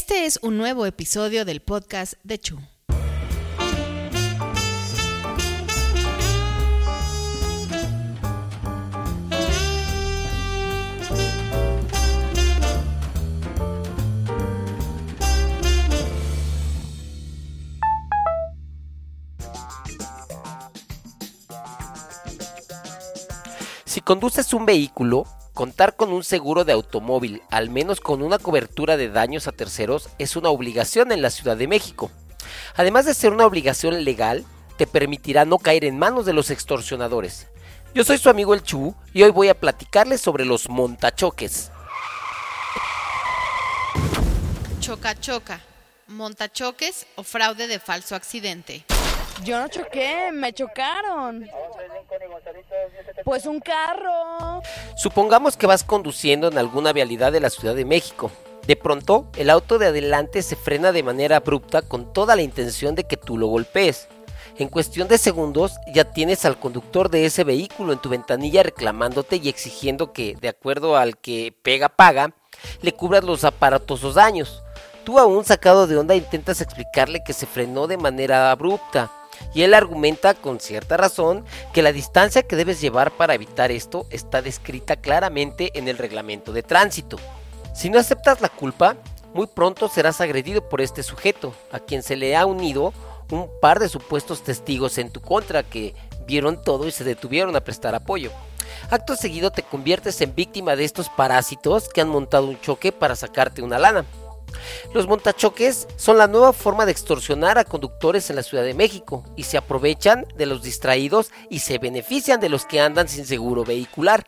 Este es un nuevo episodio del podcast de Chu. Si conduces un vehículo, contar con un seguro de automóvil, al menos con una cobertura de daños a terceros, es una obligación en la Ciudad de México. Además de ser una obligación legal, te permitirá no caer en manos de los extorsionadores. Yo soy su amigo el Chu y hoy voy a platicarles sobre los montachoques. Choca choca, montachoques o fraude de falso accidente. Yo no choqué, me chocaron. Pues un carro. Supongamos que vas conduciendo en alguna vialidad de la Ciudad de México. De pronto, el auto de adelante se frena de manera abrupta con toda la intención de que tú lo golpees. En cuestión de segundos ya tienes al conductor de ese vehículo en tu ventanilla reclamándote y exigiendo que, de acuerdo al que pega paga, le cubras los aparatosos daños. Tú aún sacado de onda intentas explicarle que se frenó de manera abrupta, y él argumenta con cierta razón que la distancia que debes llevar para evitar esto está descrita claramente en el reglamento de tránsito. Si no aceptas la culpa, muy pronto serás agredido por este sujeto, a quien se le ha unido un par de supuestos testigos en tu contra que vieron todo y se detuvieron a prestar apoyo. Acto seguido te conviertes en víctima de estos parásitos que han montado un choque para sacarte una lana. Los montachoques son la nueva forma de extorsionar a conductores en la Ciudad de México y se aprovechan de los distraídos y se benefician de los que andan sin seguro vehicular.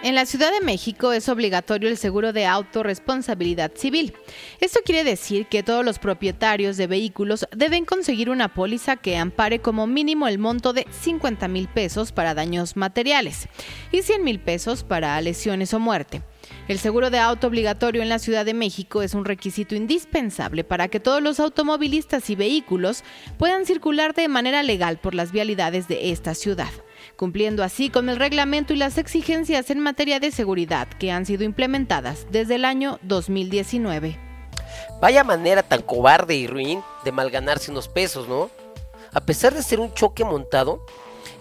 En la Ciudad de México es obligatorio el seguro de autorresponsabilidad civil. Esto quiere decir que todos los propietarios de vehículos deben conseguir una póliza que ampare como mínimo el monto de 50 mil pesos para daños materiales y 100 mil pesos para lesiones o muerte. El seguro de auto obligatorio en la Ciudad de México es un requisito indispensable para que todos los automovilistas y vehículos puedan circular de manera legal por las vialidades de esta ciudad, cumpliendo así con el reglamento y las exigencias en materia de seguridad que han sido implementadas desde el año 2019. Vaya manera tan cobarde y ruin de malganarse unos pesos, ¿no? A pesar de ser un choque montado,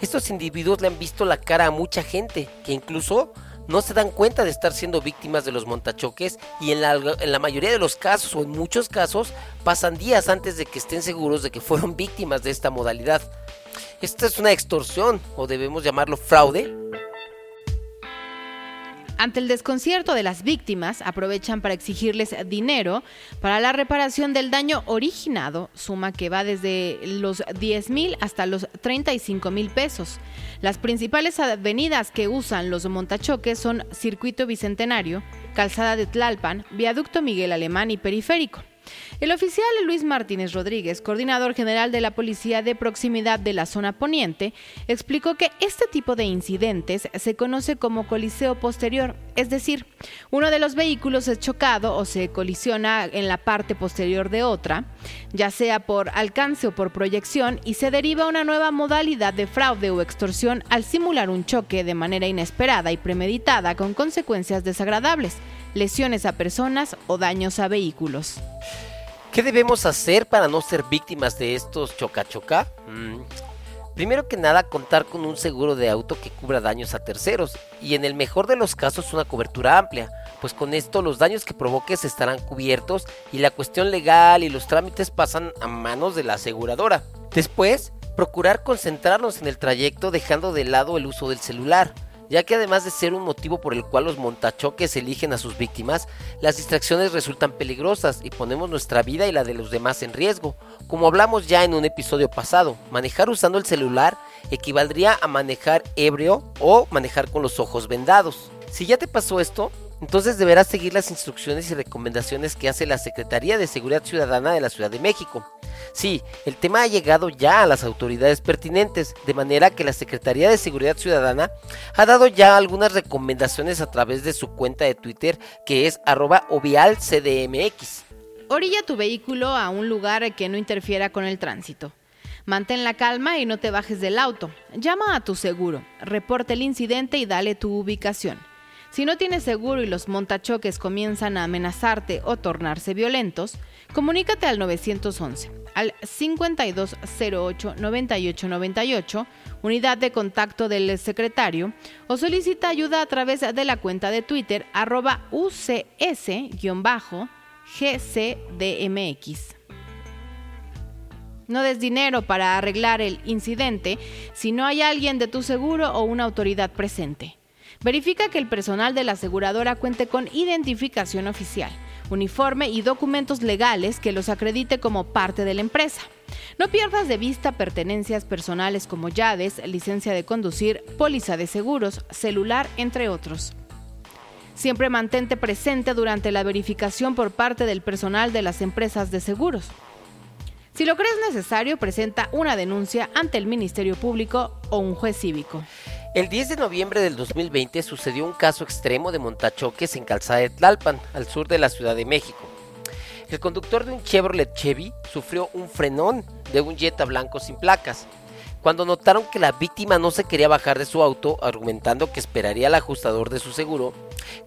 estos individuos le han visto la cara a mucha gente, que incluso no se dan cuenta de estar siendo víctimas de los montachoques y en la, en la, mayoría de los casos o en muchos casos pasan días antes de que estén seguros de que fueron víctimas de esta modalidad. ¿Esta es una extorsión o debemos llamarlo fraude? Ante el desconcierto de las víctimas, aprovechan para exigirles dinero para la reparación del daño originado, suma que va desde los 10 mil hasta los 35 mil pesos. Las principales avenidas que usan los montachoques son Circuito Bicentenario, Calzada de Tlalpan, Viaducto Miguel Alemán y Periférico. El oficial Luis Martínez Rodríguez, coordinador general de la Policía de Proximidad de la Zona Poniente, explicó que este tipo de incidentes se conoce como coliseo posterior, es decir, uno de los vehículos es chocado o se colisiona en la parte posterior de otra, ya sea por alcance o por proyección, y se deriva una nueva modalidad de fraude o extorsión al simular un choque de manera inesperada y premeditada con consecuencias desagradables, lesiones a personas o daños a vehículos. ¿Qué debemos hacer para no ser víctimas de estos choca-choca? Mm. Primero que nada, contar con un seguro de auto que cubra daños a terceros y en el mejor de los casos una cobertura amplia, pues con esto los daños que provoques estarán cubiertos y la cuestión legal y los trámites pasan a manos de la aseguradora. Después, procurar concentrarnos en el trayecto dejando de lado el uso del celular ya que además de ser un motivo por el cual los montachoques eligen a sus víctimas, las distracciones resultan peligrosas y ponemos nuestra vida y la de los demás en riesgo. Como hablamos ya en un episodio pasado, manejar usando el celular equivaldría a manejar ebrio o manejar con los ojos vendados. Si ya te pasó esto, entonces deberás seguir las instrucciones y recomendaciones que hace la Secretaría de Seguridad Ciudadana de la Ciudad de México. Sí, el tema ha llegado ya a las autoridades pertinentes, de manera que la Secretaría de Seguridad Ciudadana ha dado ya algunas recomendaciones a través de su cuenta de Twitter que es arroba ovialcdmx. Orilla tu vehículo a un lugar que no interfiera con el tránsito. Mantén la calma y no te bajes del auto. Llama a tu seguro, reporta el incidente y dale tu ubicación. Si no tienes seguro y los montachoques comienzan a amenazarte o tornarse violentos, comunícate al 911, al 5208-9898, unidad de contacto del secretario, o solicita ayuda a través de la cuenta de Twitter arroba UCS-GCDMX. No des dinero para arreglar el incidente si no hay alguien de tu seguro o una autoridad presente. Verifica que el personal de la aseguradora cuente con identificación oficial, uniforme y documentos legales que los acredite como parte de la empresa. No pierdas de vista pertenencias personales como llaves, licencia de conducir, póliza de seguros, celular, entre otros. Siempre mantente presente durante la verificación por parte del personal de las empresas de seguros. Si lo crees necesario, presenta una denuncia ante el Ministerio Público o un juez cívico. El 10 de noviembre del 2020 sucedió un caso extremo de montachoques en Calzada de Tlalpan, al sur de la Ciudad de México. El conductor de un Chevrolet Chevy sufrió un frenón de un Jetta blanco sin placas. Cuando notaron que la víctima no se quería bajar de su auto, argumentando que esperaría al ajustador de su seguro,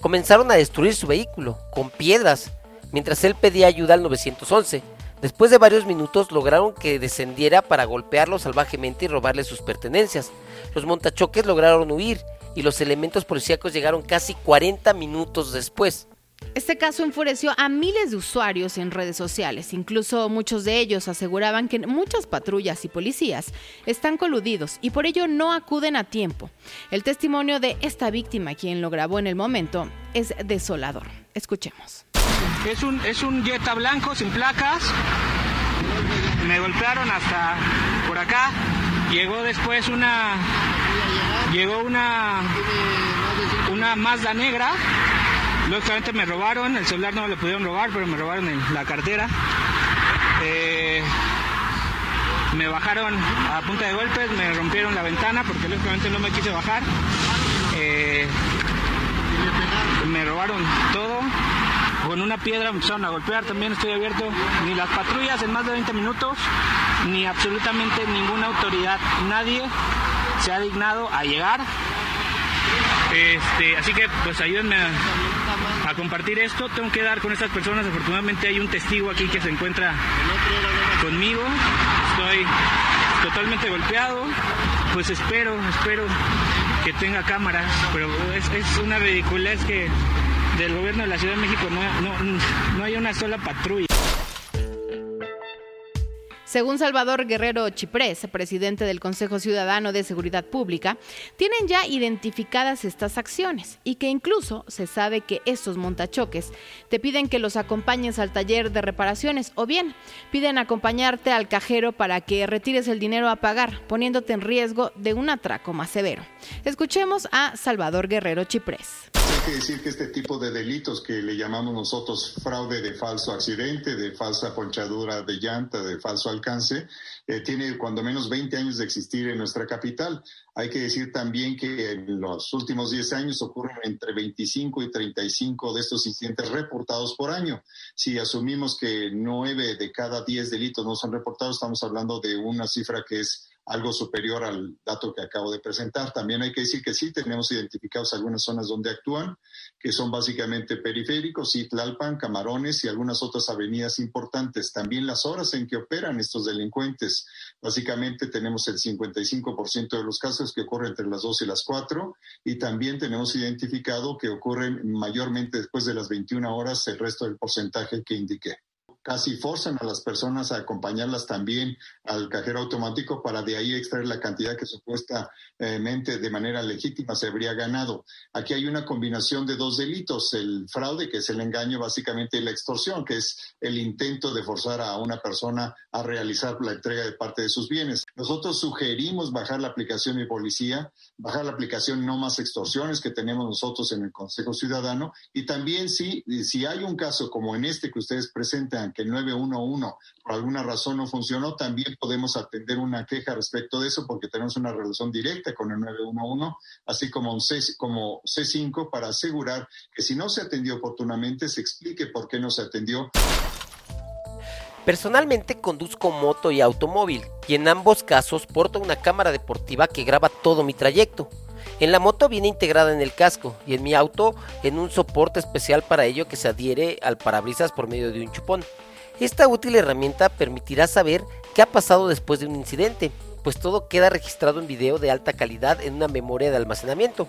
comenzaron a destruir su vehículo con piedras, mientras él pedía ayuda al 911. Después de varios minutos lograron que descendiera para golpearlo salvajemente y robarle sus pertenencias. Los montachoques lograron huir y los elementos policíacos llegaron casi 40 minutos después. Este caso enfureció a miles de usuarios en redes sociales. Incluso muchos de ellos aseguraban que muchas patrullas y policías están coludidos y por ello no acuden a tiempo. El testimonio de esta víctima, quien lo grabó en el momento, es desolador. Escuchemos. Es un, es un Jetta blanco sin placas. Me golpearon hasta por acá. Llegó después una. Llegó una. Una Mazda negra. Lógicamente me robaron. El celular no me lo pudieron robar, pero me robaron la cartera. Eh, me bajaron a punta de golpes, me rompieron la ventana porque lógicamente no me quise bajar. Eh, me robaron todo con una piedra empezaron a golpear, también estoy abierto. Ni las patrullas en más de 20 minutos, ni absolutamente ninguna autoridad, nadie se ha dignado a llegar. Este, así que pues ayúdenme a, compartir esto. Tengo que dar con estas personas. Afortunadamente hay un testigo aquí que se encuentra conmigo. Estoy totalmente golpeado. Pues espero, espero que tenga cámaras, pero es una ridiculez que del gobierno de la Ciudad de México no, no, no hay una sola patrulla. Según Salvador Guerrero Chiprés, presidente del Consejo Ciudadano de Seguridad Pública, tienen ya identificadas estas acciones y que incluso se sabe que estos montachoques te piden que los acompañes al taller de reparaciones o bien piden acompañarte al cajero para que retires el dinero a pagar, poniéndote en riesgo de un atraco más severo. Escuchemos a Salvador Guerrero Chiprés que decir que este tipo de delitos que le llamamos nosotros fraude de falso accidente, de falsa ponchadura de llanta, de falso alcance, eh, tiene cuando menos 20 años de existir en nuestra capital. Hay que decir también que en los últimos 10 años ocurren entre 25 y 35 de estos incidentes reportados por año. Si asumimos que 9 de cada 10 delitos no son reportados, estamos hablando de una cifra que es algo superior al dato que acabo de presentar. También hay que decir que sí tenemos identificados algunas zonas donde actúan, que son básicamente periféricos, Tlalpan, Camarones y algunas otras avenidas importantes. También las horas en que operan estos delincuentes. Básicamente tenemos el 55% de los casos que ocurren entre las 2 y las 4 y también tenemos identificado que ocurren mayormente después de las 21 horas el resto del porcentaje que indiqué casi forzan a las personas a acompañarlas también al cajero automático para de ahí extraer la cantidad que supuestamente de manera legítima se habría ganado. Aquí hay una combinación de dos delitos, el fraude, que es el engaño, básicamente, y la extorsión, que es el intento de forzar a una persona a realizar la entrega de parte de sus bienes. Nosotros sugerimos bajar la aplicación de policía, bajar la aplicación No Más Extorsiones que tenemos nosotros en el Consejo Ciudadano y también si, si hay un caso como en este que ustedes presentan, que el 911 por alguna razón no funcionó, también podemos atender una queja respecto de eso porque tenemos una relación directa con el 911, así como un C, como C5 para asegurar que si no se atendió oportunamente se explique por qué no se atendió. Personalmente conduzco moto y automóvil y en ambos casos porto una cámara deportiva que graba todo mi trayecto. En la moto viene integrada en el casco y en mi auto en un soporte especial para ello que se adhiere al parabrisas por medio de un chupón. Esta útil herramienta permitirá saber qué ha pasado después de un incidente, pues todo queda registrado en video de alta calidad en una memoria de almacenamiento.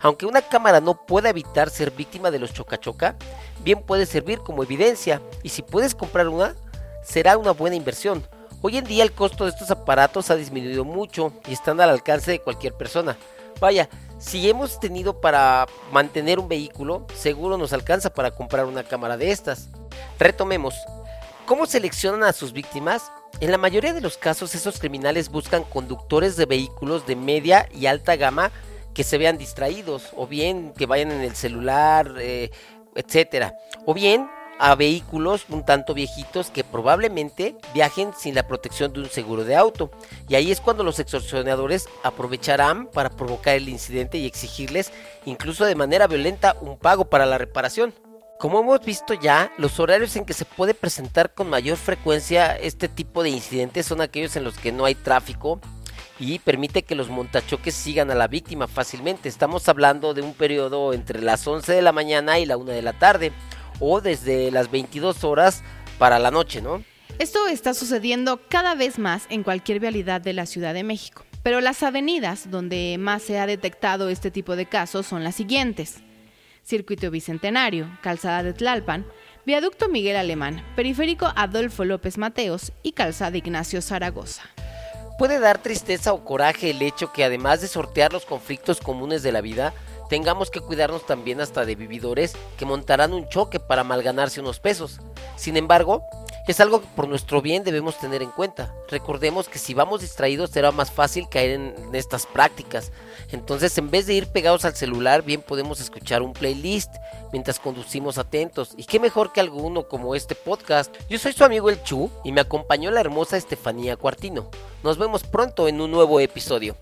Aunque una cámara no pueda evitar ser víctima de los chocachoca, bien puede servir como evidencia y si puedes comprar una, será una buena inversión. Hoy en día el costo de estos aparatos ha disminuido mucho y están al alcance de cualquier persona. Vaya, si hemos tenido para mantener un vehículo, seguro nos alcanza para comprar una cámara de estas. Retomemos. ¿Cómo seleccionan a sus víctimas? En la mayoría de los casos esos criminales buscan conductores de vehículos de media y alta gama que se vean distraídos o bien que vayan en el celular, eh, etcétera. O bien a vehículos un tanto viejitos que probablemente viajen sin la protección de un seguro de auto. Y ahí es cuando los extorsionadores aprovecharán para provocar el incidente y exigirles, incluso de manera violenta, un pago para la reparación. Como hemos visto ya, los horarios en que se puede presentar con mayor frecuencia este tipo de incidentes son aquellos en los que no hay tráfico y permite que los montachoques sigan a la víctima fácilmente. Estamos hablando de un periodo entre las 11 de la mañana y la 1 de la tarde o desde las 22 horas para la noche, ¿no? Esto está sucediendo cada vez más en cualquier vialidad de la Ciudad de México. Pero las avenidas donde más se ha detectado este tipo de casos son las siguientes. Circuito Bicentenario, Calzada de Tlalpan, Viaducto Miguel Alemán, Periférico Adolfo López Mateos y Calzada Ignacio Zaragoza. Puede dar tristeza o coraje el hecho que además de sortear los conflictos comunes de la vida, tengamos que cuidarnos también hasta de vividores que montarán un choque para malganarse unos pesos. Sin embargo, es algo que por nuestro bien debemos tener en cuenta. Recordemos que si vamos distraídos será más fácil caer en, estas prácticas. Entonces, en vez de ir pegados al celular, bien podemos escuchar un playlist mientras conducimos atentos. Y qué mejor que alguno como este podcast. Yo soy su amigo El Chu y me acompañó la hermosa Estefanía Cuartino. Nos vemos pronto en un nuevo episodio.